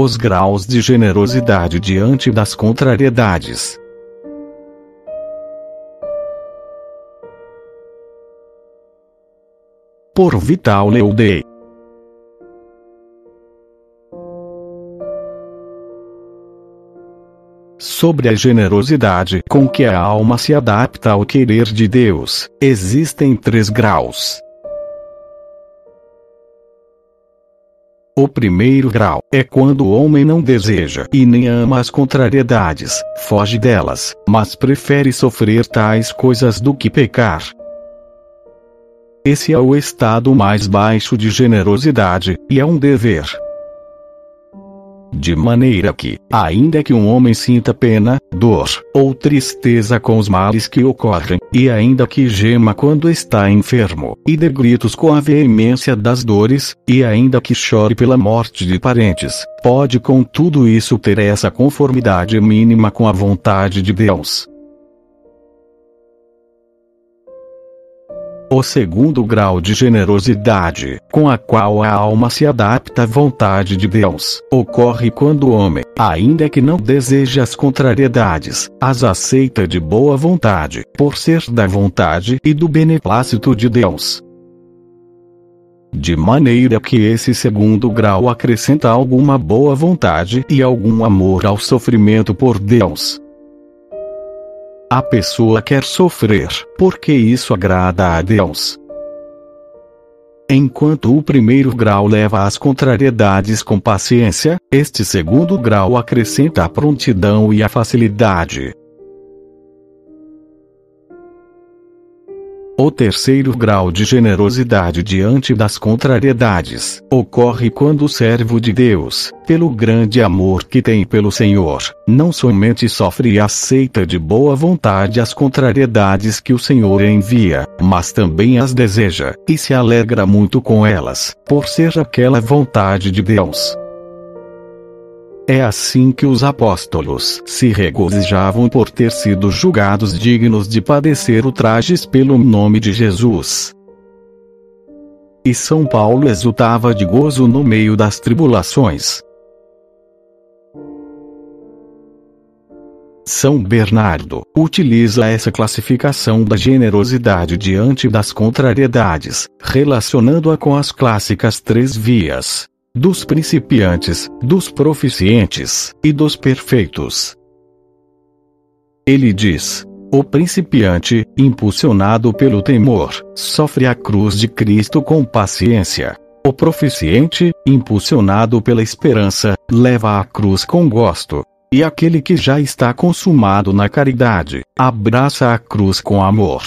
Os graus de generosidade diante das contrariedades. Por Vital Leudei. Sobre a generosidade com que a alma se adapta ao querer de Deus, existem três graus. O primeiro grau é quando o homem não deseja e nem ama as contrariedades, foge delas, mas prefere sofrer tais coisas do que pecar. Esse é o estado mais baixo de generosidade, e é um dever. De maneira que, ainda que um homem sinta pena, dor ou tristeza com os males que ocorrem, e ainda que gema quando está enfermo, e dê gritos com a veemência das dores, e ainda que chore pela morte de parentes, pode com tudo isso ter essa conformidade mínima com a vontade de Deus. O segundo grau de generosidade, com a qual a alma se adapta à vontade de Deus, ocorre quando o homem, ainda que não deseje as contrariedades, as aceita de boa vontade, por ser da vontade e do beneplácito de Deus. De maneira que esse segundo grau acrescenta alguma boa vontade e algum amor ao sofrimento por Deus. A pessoa quer sofrer, porque isso agrada a Deus. Enquanto o primeiro grau leva às contrariedades com paciência, este segundo grau acrescenta a prontidão e a facilidade. O terceiro grau de generosidade diante das contrariedades ocorre quando o servo de Deus, pelo grande amor que tem pelo Senhor, não somente sofre e aceita de boa vontade as contrariedades que o Senhor envia, mas também as deseja, e se alegra muito com elas, por ser aquela vontade de Deus. É assim que os apóstolos se regozijavam por ter sido julgados dignos de padecer ultrajes pelo nome de Jesus. E São Paulo exultava de gozo no meio das tribulações. São Bernardo utiliza essa classificação da generosidade diante das contrariedades, relacionando-a com as clássicas três vias dos principiantes, dos proficientes e dos perfeitos. Ele diz: o principiante, impulsionado pelo temor, sofre a cruz de Cristo com paciência. O proficiente, impulsionado pela esperança, leva a cruz com gosto. E aquele que já está consumado na caridade, abraça a cruz com amor.